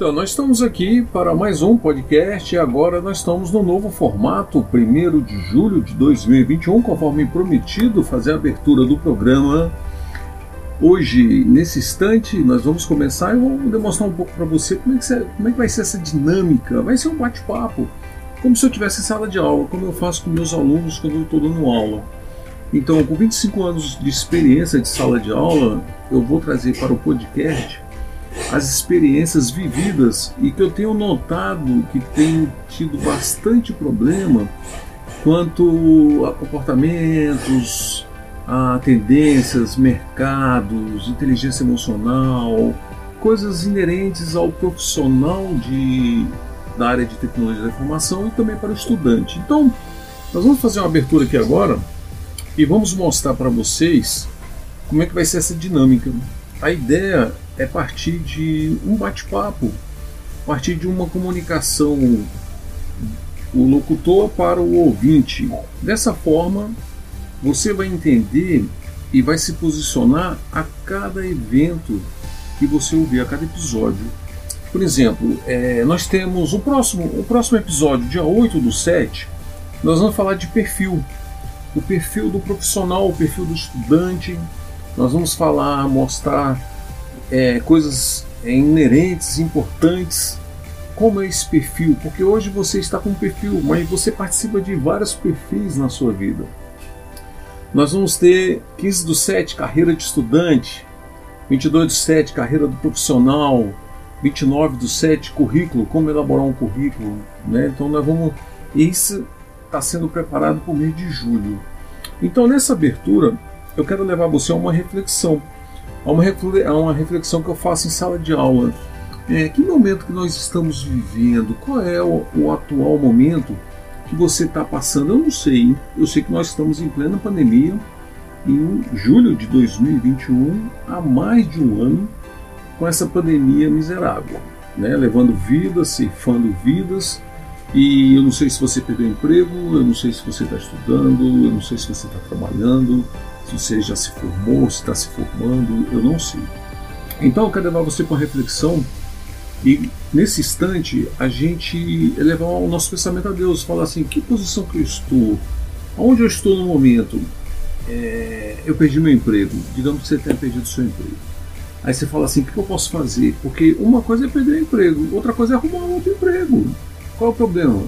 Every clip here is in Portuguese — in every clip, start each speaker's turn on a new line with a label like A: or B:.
A: Então, nós estamos aqui para mais um podcast e agora nós estamos no novo formato, 1 de julho de 2021, conforme prometido, fazer a abertura do programa. Hoje, nesse instante, nós vamos começar e vou demonstrar um pouco para você como é, que, como é que vai ser essa dinâmica. Vai ser um bate-papo, como se eu tivesse sala de aula, como eu faço com meus alunos quando eu estou dando aula. Então, com 25 anos de experiência de sala de aula, eu vou trazer para o podcast as experiências vividas e que eu tenho notado que tem tido bastante problema quanto a comportamentos, a tendências, mercados, inteligência emocional, coisas inerentes ao profissional de, da área de tecnologia da informação e também para o estudante. Então, nós vamos fazer uma abertura aqui agora e vamos mostrar para vocês como é que vai ser essa dinâmica. A ideia é partir de um bate-papo, partir de uma comunicação o locutor para o ouvinte. Dessa forma, você vai entender e vai se posicionar a cada evento que você ouvir, a cada episódio. Por exemplo, é, nós temos o próximo, o próximo episódio, dia 8 do 7, nós vamos falar de perfil. O perfil do profissional, o perfil do estudante. Nós vamos falar, mostrar é, coisas é, inerentes, importantes. Como é esse perfil? Porque hoje você está com um perfil, mas você participa de vários perfis na sua vida. Nós vamos ter 15 do 7, carreira de estudante, 22 do 7, carreira do profissional, 29 do 7, currículo, como elaborar um currículo. Né? Então nós vamos. Isso está sendo preparado para o mês de julho. Então nessa abertura eu quero levar você a uma reflexão Há uma, há uma reflexão que eu faço em sala de aula. É, que momento que nós estamos vivendo? Qual é o, o atual momento que você está passando? Eu não sei. Eu sei que nós estamos em plena pandemia, em julho de 2021, há mais de um ano, com essa pandemia miserável, né? levando vidas, ceifando vidas. E eu não sei se você perdeu emprego, eu não sei se você está estudando, eu não sei se você está trabalhando, você já se formou, se está se formando, eu não sei. Então eu quero levar você para uma reflexão e nesse instante a gente elevar o nosso pensamento a Deus, falar assim, que posição que eu estou, onde eu estou no momento, é, eu perdi meu emprego, digamos que você tenha perdido seu emprego. Aí você fala assim, o que eu posso fazer? Porque uma coisa é perder o emprego, outra coisa é arrumar um outro emprego. Qual é o problema?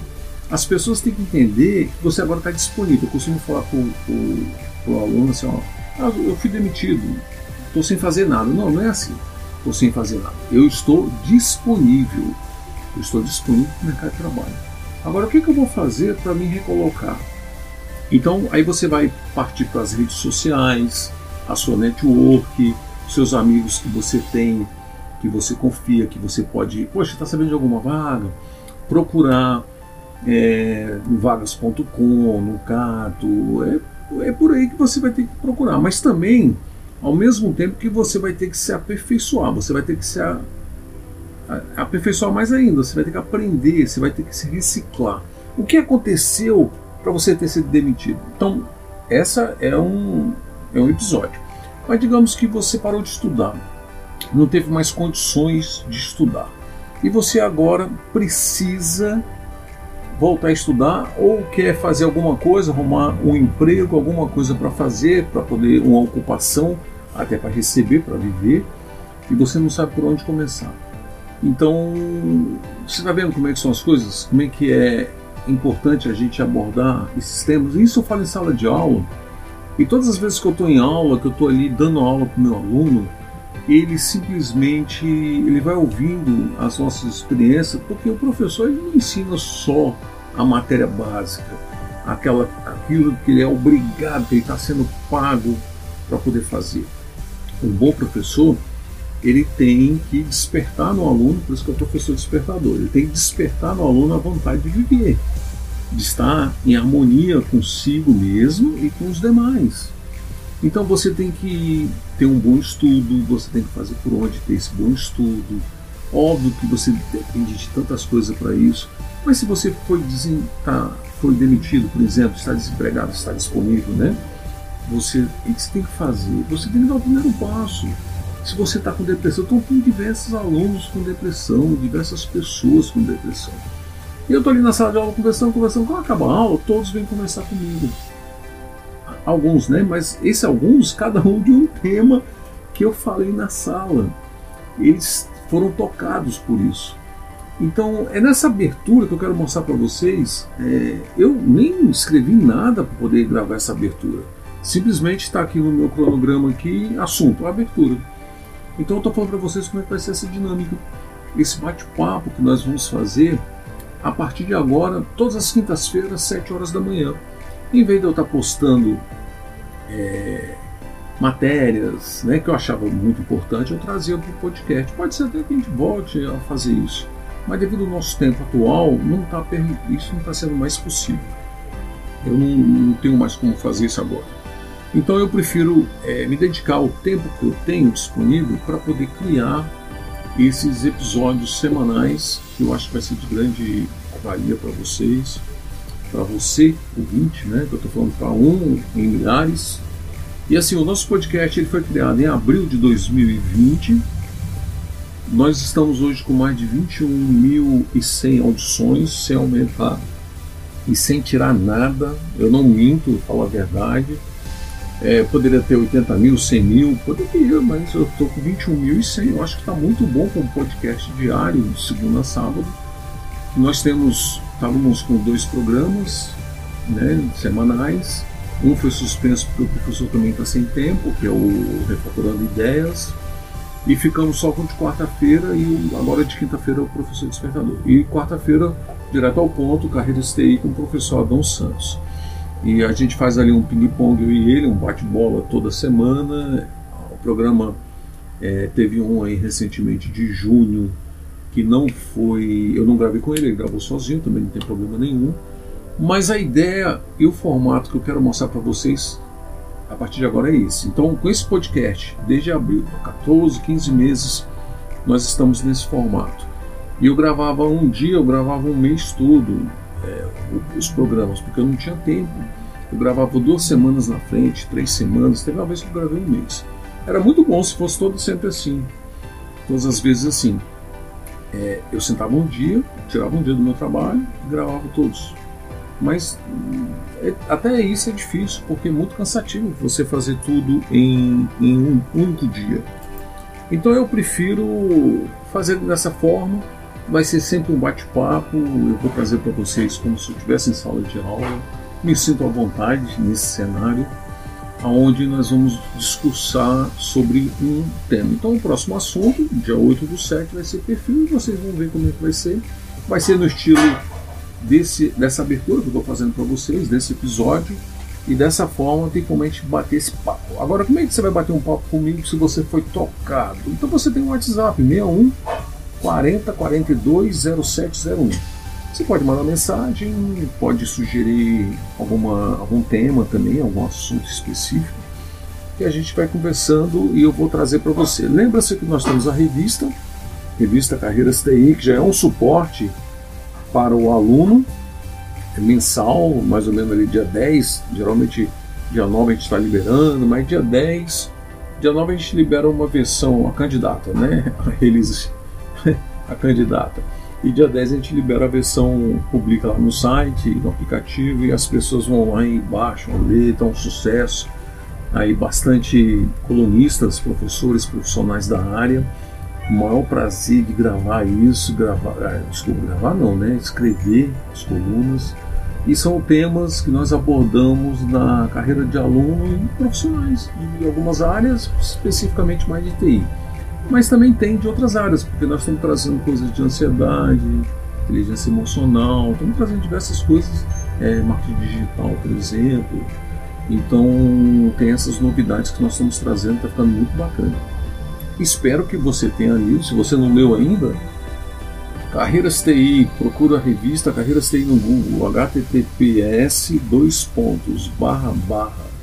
A: As pessoas têm que entender que você agora está disponível. Eu costumo falar com, com o aluno assim, ó, ah, eu fui demitido, estou sem fazer nada. Não, não é assim. Estou sem fazer nada. Eu estou disponível. Eu estou disponível para o mercado de trabalho. Agora, o que, que eu vou fazer para me recolocar? Então, aí você vai partir para as redes sociais, a sua network, seus amigos que você tem, que você confia, que você pode, poxa, está sabendo de alguma vaga? Procurar é, no vagas.com, no Cato, é, é por aí que você vai ter que procurar. Mas também, ao mesmo tempo que você vai ter que se aperfeiçoar, você vai ter que se a, a, aperfeiçoar mais ainda, você vai ter que aprender, você vai ter que se reciclar. O que aconteceu para você ter sido demitido? Então, essa é um, é um episódio. Mas digamos que você parou de estudar, não teve mais condições de estudar. E você agora precisa voltar a estudar ou quer fazer alguma coisa, arrumar um emprego, alguma coisa para fazer, para poder uma ocupação, até para receber, para viver, e você não sabe por onde começar. Então, você está vendo como é que são as coisas? Como é que é importante a gente abordar esses temas? Isso eu falo em sala de aula. E todas as vezes que eu estou em aula, que eu estou ali dando aula para o meu aluno, ele simplesmente ele vai ouvindo as nossas experiências, porque o professor ele não ensina só a matéria básica, aquela, aquilo que ele é obrigado, que ele está sendo pago para poder fazer. Um bom professor, ele tem que despertar no aluno, por isso que é o professor despertador, ele tem que despertar no aluno a vontade de viver, de estar em harmonia consigo mesmo e com os demais. Então você tem que ter um bom estudo, você tem que fazer por onde ter esse bom estudo. Óbvio que você depende de tantas coisas para isso, mas se você foi, tá, foi demitido, por exemplo, está desempregado, está disponível, né? Você, o que você tem que fazer? Você tem que dar o primeiro passo. Se você está com depressão, então tem diversos alunos com depressão, diversas pessoas com depressão. E eu estou ali na sala de aula conversando, conversando, quando acaba a aula, todos vêm conversar comigo. Alguns, né? Mas esses alguns, cada um de um tema que eu falei na sala. Eles foram tocados por isso. Então é nessa abertura que eu quero mostrar para vocês. É, eu nem escrevi nada para poder gravar essa abertura. Simplesmente está aqui no meu cronograma aqui, assunto, abertura. Então eu estou falando para vocês como é que vai ser essa dinâmica, esse bate-papo que nós vamos fazer a partir de agora, todas as quintas-feiras, 7 horas da manhã. Em vez de eu estar tá postando é, matérias né, que eu achava muito importante, eu trazia para o podcast. Pode ser até que a gente volte a fazer isso. Mas devido ao nosso tempo atual, não tá, isso não está sendo mais possível. Eu não, não tenho mais como fazer isso agora. Então eu prefiro é, me dedicar ao tempo que eu tenho disponível para poder criar esses episódios semanais que eu acho que vai ser de grande valia para vocês, para você, ouvinte, né? Que eu estou falando para um em milhares. E assim, o nosso podcast ele foi criado em abril de 2020. Nós estamos hoje com mais de 21.100 audições, sem aumentar e sem tirar nada. Eu não minto, falo a verdade é, poderia ter 80 mil, 100 mil, poderia, mas eu estou com 21 mil e 100. Eu acho que está muito bom com podcast diário, de segunda a sábado. Nós temos, estávamos com dois programas né, semanais. Um foi suspenso porque o professor também está sem tempo, que é o Refatorando Ideias. E ficamos só com de quarta-feira e agora de quinta-feira o professor despertador. E quarta-feira, direto ao ponto, carreira STI com o professor Adão Santos. E a gente faz ali um ping-pong eu e ele, um bate-bola toda semana. O programa é, teve um aí recentemente de junho que não foi. Eu não gravei com ele, ele gravou sozinho, também não tem problema nenhum. Mas a ideia e o formato que eu quero mostrar para vocês a partir de agora é esse. Então, com esse podcast, desde abril, 14, 15 meses, nós estamos nesse formato. E eu gravava um dia, eu gravava um mês todo é, os programas, porque eu não tinha tempo. Eu gravava duas semanas na frente, três semanas, teve uma vez que eu gravei um mês. Era muito bom se fosse todo sempre assim, todas as vezes assim. É, eu sentava um dia, tirava um dia do meu trabalho gravava todos. Mas é, até isso é difícil, porque é muito cansativo você fazer tudo em, em um único dia. Então eu prefiro fazer dessa forma Vai ser sempre um bate-papo, eu vou trazer para vocês como se eu estivesse em sala de aula. Me sinto à vontade nesse cenário, onde nós vamos discursar sobre um tema. Então, o próximo assunto, dia 8 do 7, vai ser perfil e vocês vão ver como é que vai ser. Vai ser no estilo desse, dessa abertura que eu estou fazendo para vocês, desse episódio. E dessa forma tem como a gente bater esse papo. Agora, como é que você vai bater um papo comigo se você foi tocado? Então você tem um WhatsApp 61 40 42 0701. Você pode mandar mensagem, pode sugerir alguma, algum tema também, algum assunto específico, que a gente vai conversando e eu vou trazer para você. Lembra-se que nós temos a revista, revista Carreiras TI, que já é um suporte para o aluno, é mensal, mais ou menos ali dia 10, geralmente dia 9 a gente está liberando, mas dia 10, dia 9 a gente libera uma versão, a candidata, né? A release a candidata. E dia 10 a gente libera a versão, publica lá no site, no aplicativo, e as pessoas vão lá e baixam, lê, tá um sucesso. Aí bastante colunistas, professores, profissionais da área. O maior prazer de gravar isso, gravar, ah, desculpa, gravar não, né? Escrever as colunas. E são temas que nós abordamos na carreira de aluno e profissionais de algumas áreas, especificamente mais de TI mas também tem de outras áreas, porque nós estamos trazendo coisas de ansiedade, inteligência emocional, estamos trazendo diversas coisas, é, marketing digital, por exemplo. Então tem essas novidades que nós estamos trazendo, está ficando muito bacana. Espero que você tenha lido, se você não leu ainda, Carreiras TI, procura a revista Carreiras TI no Google, https dois pontos barra barra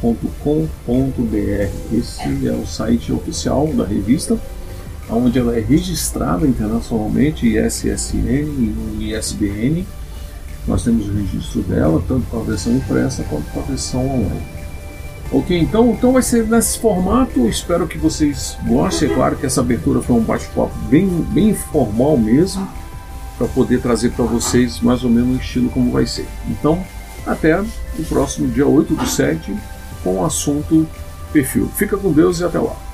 A: carreirasti.ewsistemasti.com.br. Esse é o site oficial da revista, onde ela é registrada internacionalmente ISSN e ISBN. Nós temos o registro dela, tanto para a versão impressa quanto para a versão online. Ok, então, então vai ser nesse formato. Espero que vocês gostem. É claro que essa abertura foi um bate-papo bem, bem informal mesmo, para poder trazer para vocês mais ou menos o estilo como vai ser. Então, até o próximo dia 8 do 7 com o assunto perfil. Fica com Deus e até lá.